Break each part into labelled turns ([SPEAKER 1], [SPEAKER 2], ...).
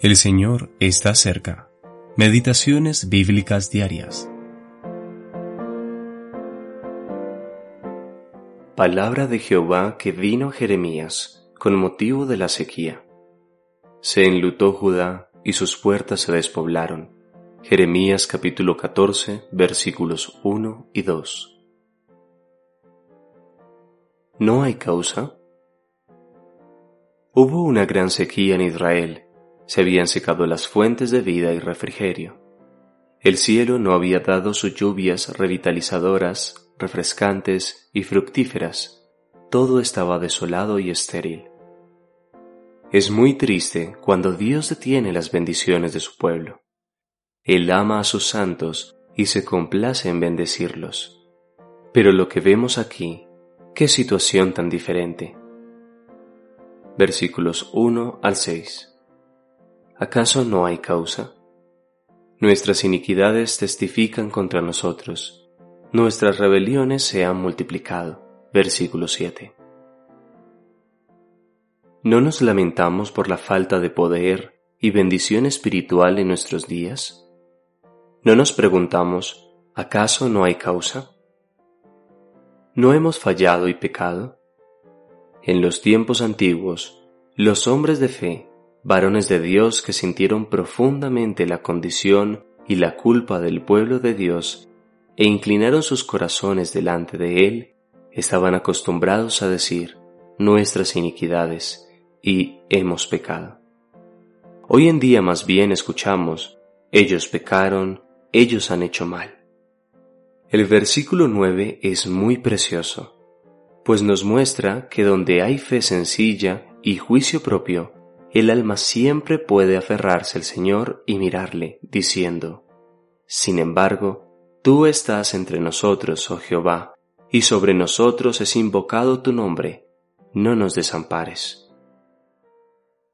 [SPEAKER 1] El Señor está cerca. Meditaciones bíblicas diarias.
[SPEAKER 2] Palabra de Jehová que vino a Jeremías con motivo de la sequía. Se enlutó Judá y sus puertas se despoblaron. Jeremías capítulo 14 versículos 1 y 2. ¿No hay causa? Hubo una gran sequía en Israel se habían secado las fuentes de vida y refrigerio. El cielo no había dado sus lluvias revitalizadoras, refrescantes y fructíferas. Todo estaba desolado y estéril. Es muy triste cuando Dios detiene las bendiciones de su pueblo. Él ama a sus santos y se complace en bendecirlos. Pero lo que vemos aquí, qué situación tan diferente. Versículos 1 al 6. ¿Acaso no hay causa? Nuestras iniquidades testifican contra nosotros, nuestras rebeliones se han multiplicado. Versículo 7. ¿No nos lamentamos por la falta de poder y bendición espiritual en nuestros días? ¿No nos preguntamos, ¿acaso no hay causa? ¿No hemos fallado y pecado? En los tiempos antiguos, los hombres de fe varones de Dios que sintieron profundamente la condición y la culpa del pueblo de Dios e inclinaron sus corazones delante de Él, estaban acostumbrados a decir nuestras iniquidades y hemos pecado. Hoy en día más bien escuchamos, ellos pecaron, ellos han hecho mal. El versículo 9 es muy precioso, pues nos muestra que donde hay fe sencilla y juicio propio, el alma siempre puede aferrarse al Señor y mirarle, diciendo, Sin embargo, tú estás entre nosotros, oh Jehová, y sobre nosotros es invocado tu nombre, no nos desampares.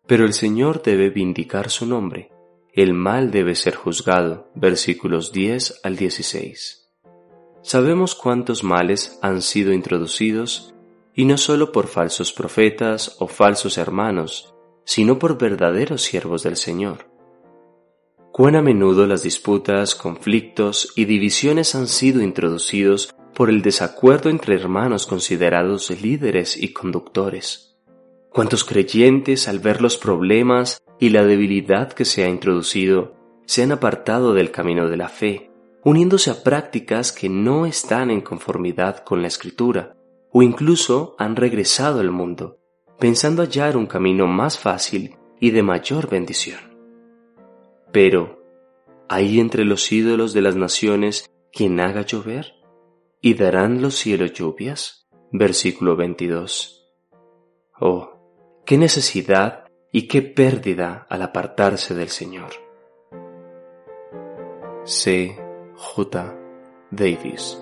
[SPEAKER 2] Pero el Señor debe vindicar su nombre, el mal debe ser juzgado, versículos 10 al 16. Sabemos cuántos males han sido introducidos, y no solo por falsos profetas o falsos hermanos, sino por verdaderos siervos del Señor. Cuán a menudo las disputas, conflictos y divisiones han sido introducidos por el desacuerdo entre hermanos considerados líderes y conductores. Cuántos creyentes, al ver los problemas y la debilidad que se ha introducido, se han apartado del camino de la fe, uniéndose a prácticas que no están en conformidad con la Escritura, o incluso han regresado al mundo, pensando hallar un camino más fácil y de mayor bendición. Pero, ¿hay entre los ídolos de las naciones quien haga llover? ¿Y darán los cielos lluvias? Versículo 22. Oh, qué necesidad y qué pérdida al apartarse del Señor. C. J. Davis